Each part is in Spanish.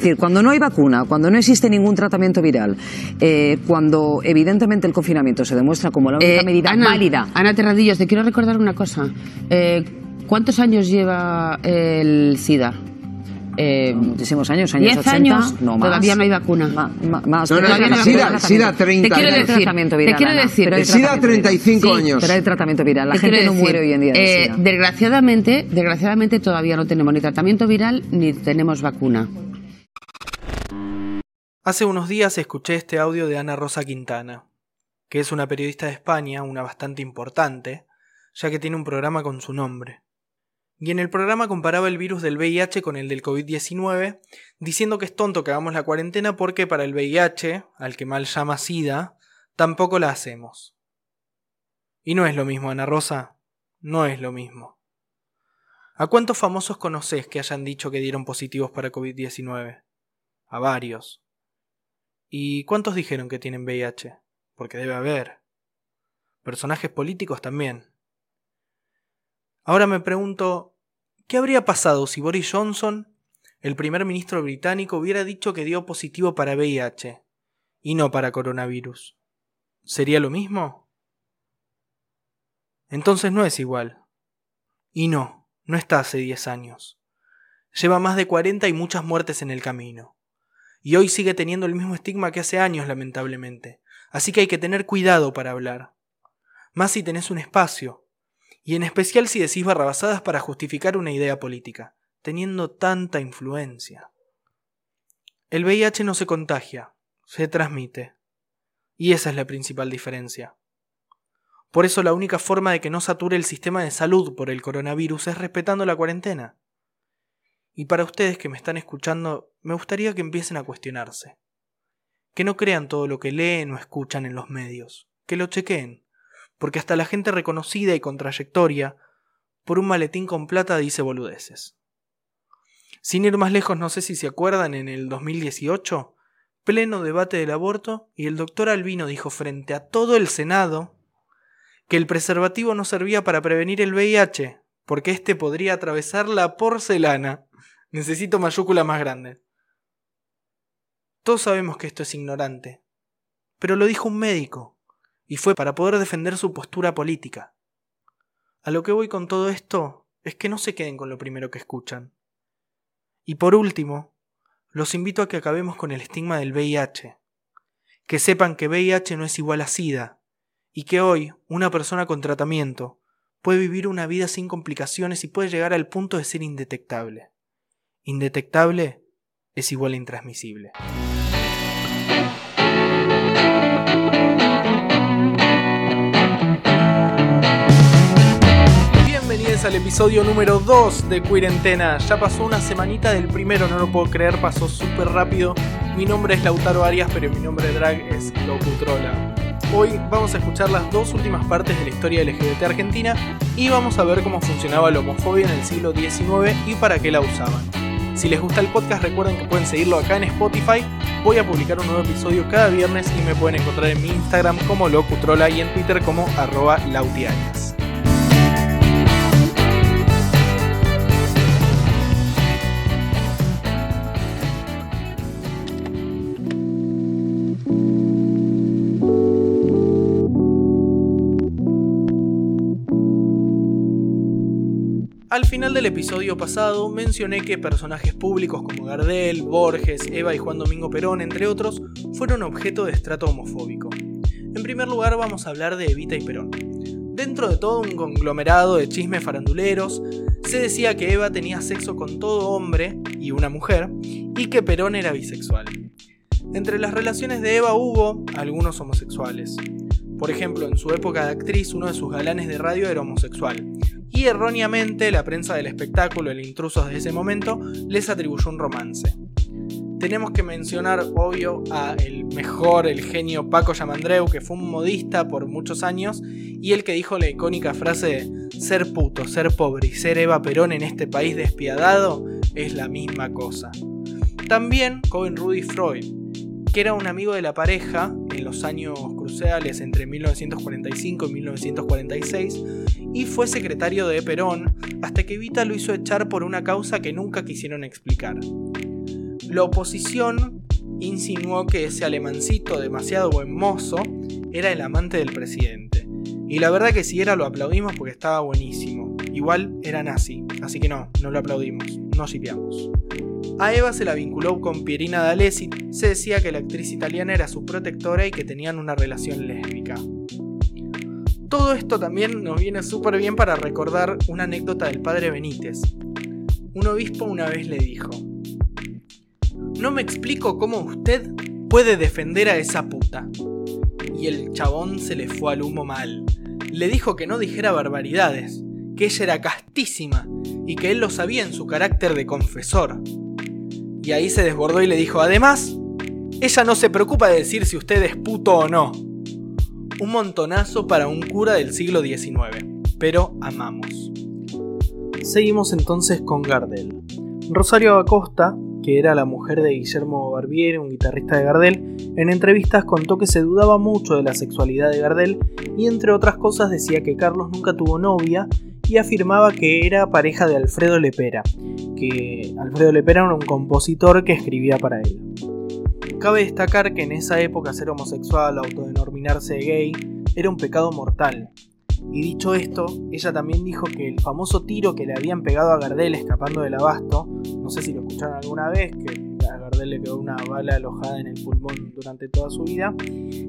Es decir, cuando no hay vacuna, cuando no existe ningún tratamiento viral, eh, cuando evidentemente el confinamiento se demuestra como la única Eh, medida Ana, válida. Ana Terradillos, te quiero recordar una cosa. Eh, ¿Cuántos años lleva el SIDA? Eh, Muchísimos años, años 10 80, años, no más. todavía no hay vacuna. Ma- ma- más, No, pero no, hay no, tratamiento, SIDA-. SIDA 30 Te quiero Pero decir, tratamiento te viral, quiero Ana, decir- pero hay El SIDA tratamiento viral. 35 Sí, años. Pero hay tratamiento viral. La Te gente quiero no decir, muere hoy en día de eh, SIDA. Desgraciadamente, desgraciadamente todavía no tenemos ni tratamiento viral ni tenemos vacuna. Hace unos días escuché este audio de Ana Rosa Quintana, que es una periodista de España, una bastante importante, ya que tiene un programa con su nombre. Y en el programa comparaba el virus del VIH con el del COVID-19, diciendo que es tonto que hagamos la cuarentena porque para el VIH, al que mal llama SIDA, tampoco la hacemos. Y no es lo mismo, Ana Rosa, no es lo mismo. ¿A cuántos famosos conoces que hayan dicho que dieron positivos para COVID-19? A varios. ¿Y cuántos dijeron que tienen VIH? Porque debe haber. Personajes políticos también. Ahora me pregunto, ¿qué habría pasado si Boris Johnson, el primer ministro británico, hubiera dicho que dio positivo para VIH y no para coronavirus? ¿Sería lo mismo? Entonces no es igual. Y no, no está hace 10 años. Lleva más de 40 y muchas muertes en el camino y hoy sigue teniendo el mismo estigma que hace años, lamentablemente. Así que hay que tener cuidado para hablar. Más si tenés un espacio, y en especial si decís barrabasadas para justificar una idea política, teniendo tanta influencia. El VIH no se contagia, se transmite. Y esa es la principal diferencia. Por eso la única forma de que no sature el sistema de salud por el coronavirus es respetando la cuarentena. Y para ustedes que me están escuchando, me gustaría que empiecen a cuestionarse. Que no crean todo lo que leen o escuchan en los medios, que lo chequeen, porque hasta la gente reconocida y con trayectoria, por un maletín con plata dice boludeces. Sin ir más lejos, no sé si se acuerdan, en el 2018, pleno debate del aborto, y el doctor Albino dijo frente a todo el Senado que el preservativo no servía para prevenir el VIH, porque éste podría atravesar la porcelana. Necesito mayúscula más grande. Todos sabemos que esto es ignorante, pero lo dijo un médico, y fue para poder defender su postura política. A lo que voy con todo esto es que no se queden con lo primero que escuchan. Y por último, los invito a que acabemos con el estigma del VIH, que sepan que VIH no es igual a SIDA, y que hoy una persona con tratamiento puede vivir una vida sin complicaciones y puede llegar al punto de ser indetectable. Indetectable es igual a intransmisible. Bienvenidos al episodio número 2 de Cuarentena. Ya pasó una semanita del primero, no lo puedo creer, pasó súper rápido. Mi nombre es Lautaro Arias, pero mi nombre de drag es Locutrola. Hoy vamos a escuchar las dos últimas partes de la historia LGBT argentina y vamos a ver cómo funcionaba la homofobia en el siglo XIX y para qué la usaban. Si les gusta el podcast recuerden que pueden seguirlo acá en Spotify. Voy a publicar un nuevo episodio cada viernes y me pueden encontrar en mi Instagram como Locutrola y en Twitter como arroba. Al final del episodio pasado mencioné que personajes públicos como Gardel, Borges, Eva y Juan Domingo Perón, entre otros, fueron objeto de estrato homofóbico. En primer lugar vamos a hablar de Evita y Perón. Dentro de todo un conglomerado de chismes faranduleros, se decía que Eva tenía sexo con todo hombre y una mujer, y que Perón era bisexual. Entre las relaciones de Eva hubo algunos homosexuales. Por ejemplo, en su época de actriz, uno de sus galanes de radio era homosexual. Y erróneamente, la prensa del espectáculo, el intruso de ese momento, les atribuyó un romance. Tenemos que mencionar, obvio, a el mejor, el genio Paco Yamandreu, que fue un modista por muchos años, y el que dijo la icónica frase ser puto, ser pobre y ser Eva Perón en este país despiadado es la misma cosa. También joven Rudy Freud, que era un amigo de la pareja en los años cruciales entre 1945 y 1946 y fue secretario de Perón hasta que Evita lo hizo echar por una causa que nunca quisieron explicar. La oposición insinuó que ese alemancito demasiado buen mozo era el amante del presidente. Y la verdad que si era lo aplaudimos porque estaba buenísimo. Igual era nazi, así que no, no lo aplaudimos, no shipeamos. A Eva se la vinculó con Pierina D'Alessi, se decía que la actriz italiana era su protectora y que tenían una relación lésbica. Todo esto también nos viene súper bien para recordar una anécdota del padre Benítez. Un obispo una vez le dijo, no me explico cómo usted puede defender a esa puta. Y el chabón se le fue al humo mal. Le dijo que no dijera barbaridades, que ella era castísima y que él lo sabía en su carácter de confesor. Y ahí se desbordó y le dijo, además, ella no se preocupa de decir si usted es puto o no. Un montonazo para un cura del siglo XIX, pero amamos. Seguimos entonces con Gardel. Rosario Acosta, que era la mujer de Guillermo Barbieri, un guitarrista de Gardel, en entrevistas contó que se dudaba mucho de la sexualidad de Gardel y entre otras cosas decía que Carlos nunca tuvo novia y afirmaba que era pareja de Alfredo Lepera, que Alfredo Lepera era un compositor que escribía para él. Cabe destacar que en esa época ser homosexual autodenominarse gay era un pecado mortal, y dicho esto, ella también dijo que el famoso tiro que le habían pegado a Gardel escapando del abasto, no sé si lo escucharon alguna vez, que a Gardel le quedó una bala alojada en el pulmón durante toda su vida,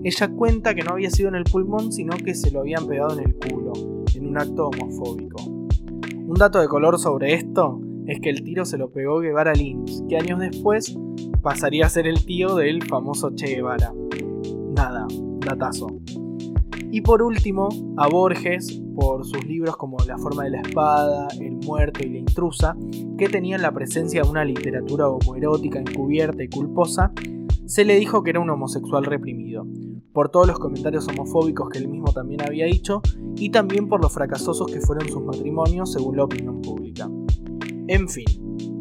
ella cuenta que no había sido en el pulmón, sino que se lo habían pegado en el culo, en un acto homofóbico. Un dato de color sobre esto es que el tiro se lo pegó Guevara Lins, que años después pasaría a ser el tío del famoso Che Guevara. Nada, datazo. Y por último, a Borges, por sus libros como La forma de la espada, El muerto y La intrusa, que tenían la presencia de una literatura homoerótica encubierta y culposa, se le dijo que era un homosexual reprimido, por todos los comentarios homofóbicos que él mismo también había dicho, y también por los fracasosos que fueron sus matrimonios según la opinión pública. En fin,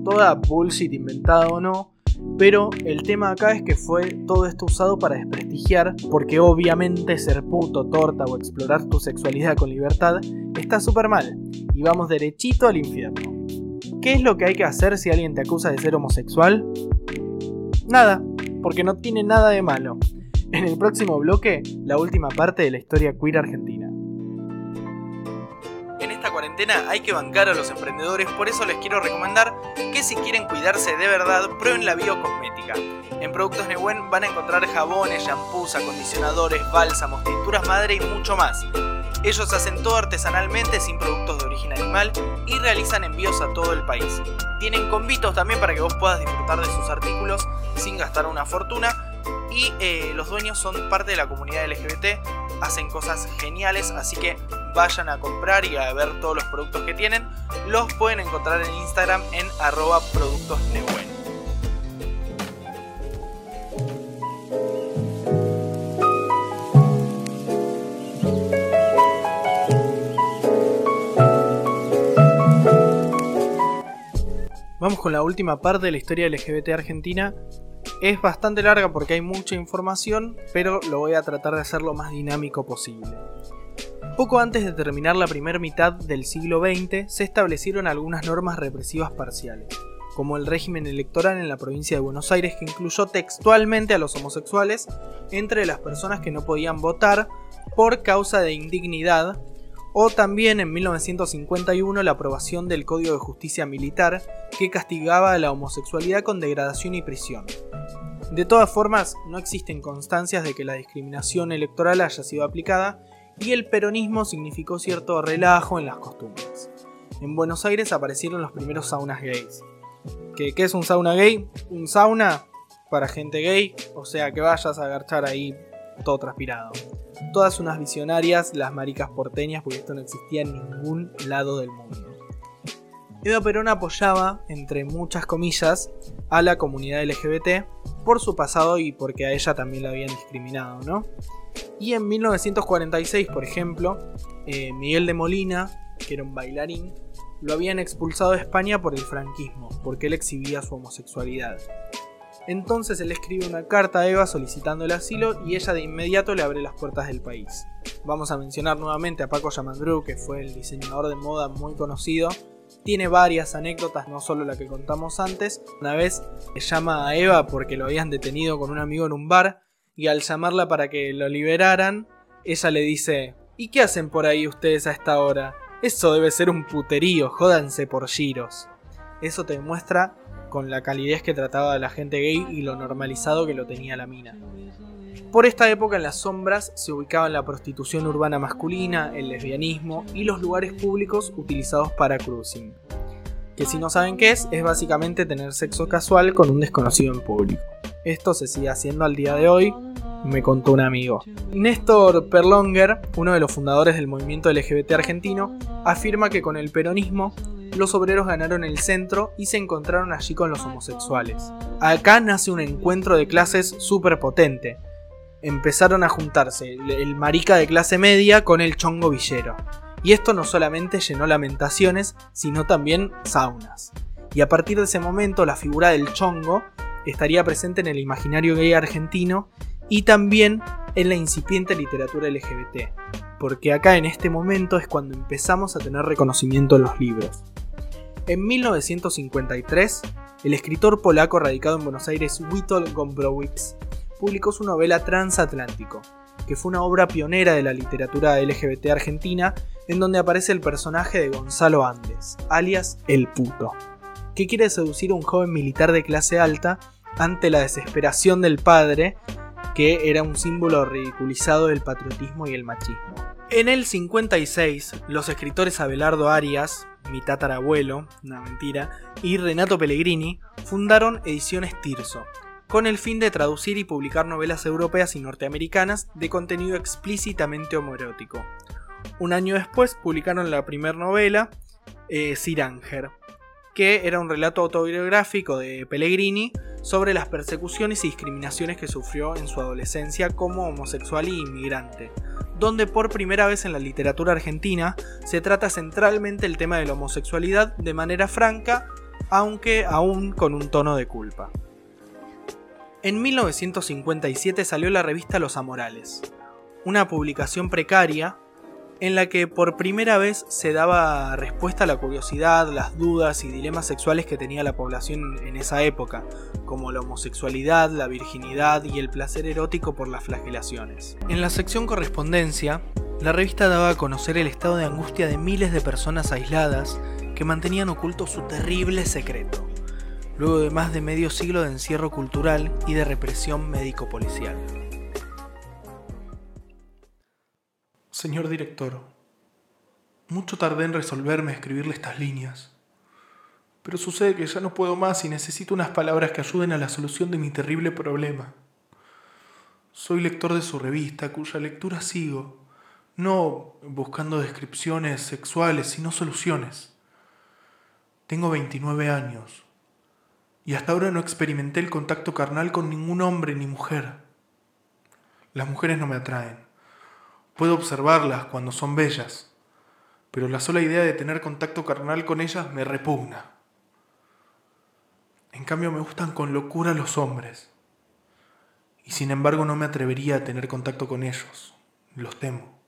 toda bullshit inventada o no, pero el tema acá es que fue todo esto usado para desprestigiar, porque obviamente ser puto, torta o explorar tu sexualidad con libertad está súper mal, y vamos derechito al infierno. ¿Qué es lo que hay que hacer si alguien te acusa de ser homosexual? Nada, porque no tiene nada de malo. En el próximo bloque, la última parte de la historia queer argentina cuarentena hay que bancar a los emprendedores, por eso les quiero recomendar que si quieren cuidarse de verdad, prueben la biocosmética. En Productos Neuen van a encontrar jabones, shampoos, acondicionadores, bálsamos, tinturas madre y mucho más. Ellos hacen todo artesanalmente sin productos de origen animal y realizan envíos a todo el país. Tienen convitos también para que vos puedas disfrutar de sus artículos sin gastar una fortuna y eh, los dueños son parte de la comunidad LGBT, hacen cosas geniales, así que vayan a comprar y a ver todos los productos que tienen. Los pueden encontrar en Instagram en arroba Con la última parte de la historia LGBT argentina es bastante larga porque hay mucha información, pero lo voy a tratar de hacer lo más dinámico posible. Poco antes de terminar la primera mitad del siglo XX, se establecieron algunas normas represivas parciales, como el régimen electoral en la provincia de Buenos Aires que incluyó textualmente a los homosexuales entre las personas que no podían votar por causa de indignidad, o también en 1951 la aprobación del Código de Justicia Militar que castigaba a la homosexualidad con degradación y prisión. De todas formas, no existen constancias de que la discriminación electoral haya sido aplicada y el peronismo significó cierto relajo en las costumbres. En Buenos Aires aparecieron los primeros saunas gays. ¿Qué, es un sauna gay? Un sauna para gente gay, o sea que vayas a agarchar ahí todo transpirado. Todas unas visionarias, las maricas porteñas, porque esto no existía en ningún lado del mundo. Eva Perón apoyaba, entre muchas comillas, a la comunidad LGBT por su pasado y porque a ella también la habían discriminado, ¿no? Y en 1946, por ejemplo, eh, Miguel de Molina, que era un bailarín, lo habían expulsado de España por el franquismo, porque él exhibía su homosexualidad. Entonces él escribe una carta a Eva solicitando el asilo y ella de inmediato le abre las puertas del país. Vamos a mencionar nuevamente a Paco Yamandru, que fue el diseñador de moda muy conocido Tiene varias anécdotas, no solo la que contamos antes. Una vez llama a Eva porque lo habían detenido con un amigo en un bar y al llamarla para que lo liberaran, ella le dice, ¿y qué hacen por ahí ustedes a esta hora? Eso debe ser un puterío, jódanse por giros. Eso te demuestra con la calidez que trataba a la gente gay y lo normalizado que lo tenía la mina. Por esta época en las sombras se ubicaban la prostitución urbana masculina, el lesbianismo y los lugares públicos utilizados para cruising. Que si no saben qué es, es básicamente tener sexo casual con un desconocido en público. Esto se sigue haciendo al día de hoy, me contó un amigo. Néstor Perlonger, uno de los fundadores del movimiento LGBT argentino, afirma que con el peronismo los obreros ganaron el centro y se encontraron allí con los homosexuales. Acá nace un encuentro de clases súper potente. Empezaron a juntarse el marica de clase media con el chongo villero. Y esto no solamente llenó lamentaciones, sino también saunas. Y a partir de ese momento la figura del chongo estaría presente en el imaginario gay argentino y también en la incipiente literatura LGBT, porque acá en este momento es cuando empezamos a tener reconocimiento en los libros. En 1953, el escritor polaco radicado en Buenos Aires Witold Gombrowicz publicó su novela Transatlántico, que fue una obra pionera de la literatura LGBT argentina, en donde aparece el personaje de Gonzalo Andes, alias El Puto, que quiere seducir a un joven militar de clase alta ante la desesperación del padre que era un símbolo ridiculizado del patriotismo y el machismo. En el 56, los escritores Abelardo Arias, mi tatarabuelo, una mentira, y Renato Pellegrini fundaron Ediciones Tirso, con el fin de traducir y publicar novelas europeas y norteamericanas de contenido explícitamente homoerótico. Un año después publicaron la primera novela, eh, Siranger, que era un relato autobiográfico de Pellegrini sobre las persecuciones y discriminaciones que sufrió en su adolescencia como homosexual y inmigrante, donde por primera vez en la literatura argentina se trata centralmente el tema de la homosexualidad de manera franca, aunque aún con un tono de culpa. En 1957 salió la revista Los Amorales, una publicación precaria en la que por primera vez se daba respuesta a la curiosidad, las dudas y dilemas sexuales que tenía la población en esa época, como la homosexualidad, la virginidad y el placer erótico por las flagelaciones. En la sección correspondencia, la revista daba a conocer el estado de angustia de miles de personas aisladas que mantenían oculto su terrible secreto, luego de más de medio siglo de encierro cultural y de represión médico-policial. Señor director, mucho tardé en resolverme a escribirle estas líneas, pero sucede que ya no puedo más y necesito unas palabras que ayuden a la solución de mi terrible problema. Soy lector de su revista, cuya lectura sigo, no buscando descripciones sexuales, sino soluciones. Tengo 29 años y hasta ahora no experimenté el contacto carnal con ningún hombre ni mujer. Las mujeres no me atraen. Puedo observarlas cuando son bellas, pero la sola idea de tener contacto carnal con ellas me repugna. En cambio me gustan con locura los hombres, y sin embargo no me atrevería a tener contacto con ellos, los temo.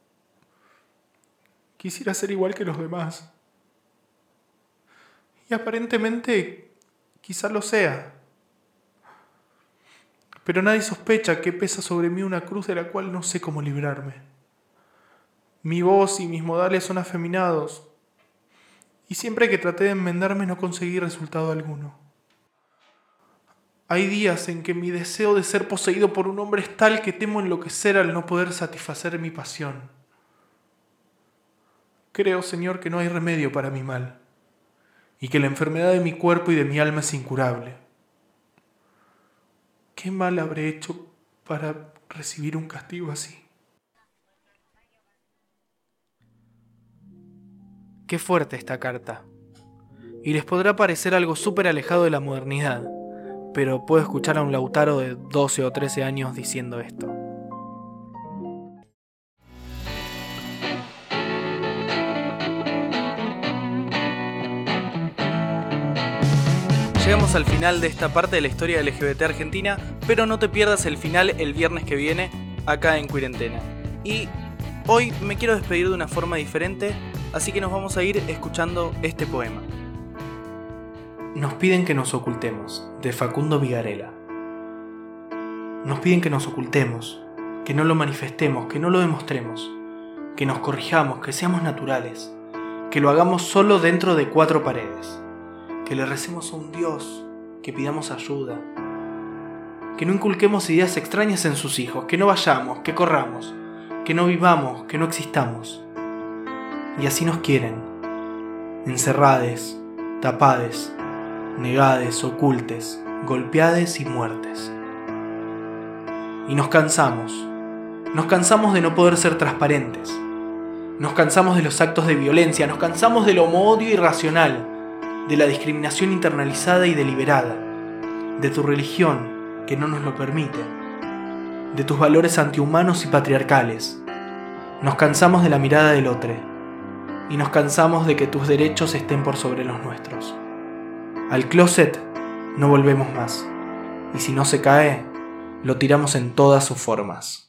Quisiera ser igual que los demás. Y aparentemente quizá lo sea. Pero nadie sospecha que pesa sobre mí una cruz de la cual no sé cómo librarme. Mi voz y mis modales son afeminados, y siempre que traté de enmendarme no conseguí resultado alguno. Hay días en que mi deseo de ser poseído por un hombre es tal que temo enloquecer al no poder satisfacer mi pasión. Creo, Señor, que no hay remedio para mi mal, y que la enfermedad de mi cuerpo y de mi alma es incurable. ¿Qué mal habré hecho para recibir un castigo así? Qué fuerte esta carta. Y les podrá parecer algo súper alejado de la modernidad, pero puedo escuchar a un Lautaro de 12 o 13 años diciendo esto. Llegamos al final de esta parte de la historia LGBT argentina, pero no te pierdas el final el viernes que viene acá en Cuarentena. Y hoy me quiero despedir de una forma diferente Así que nos vamos a ir escuchando este poema. Nos piden que nos ocultemos, de Facundo Vigarela. Nos piden que nos ocultemos, que no lo manifestemos, que no lo demostremos, que nos corrijamos, que seamos naturales, que lo hagamos solo dentro de cuatro paredes, que le recemos a un Dios, que pidamos ayuda, que no inculquemos ideas extrañas en sus hijos, que no vayamos, que corramos, que no vivamos, que no existamos. Y así nos quieren, encerrades, tapades, negades, ocultes, golpeades y muertes. Y nos cansamos, nos cansamos de no poder ser transparentes, nos cansamos de los actos de violencia, nos cansamos del homodio irracional, de la discriminación internalizada y deliberada, de tu religión que no nos lo permite, de tus valores antihumanos y patriarcales. Nos cansamos de la mirada del otro y nos cansamos de que tus derechos estén por sobre los nuestros. Al closet no volvemos más, y si no se cae, lo tiramos en todas sus formas.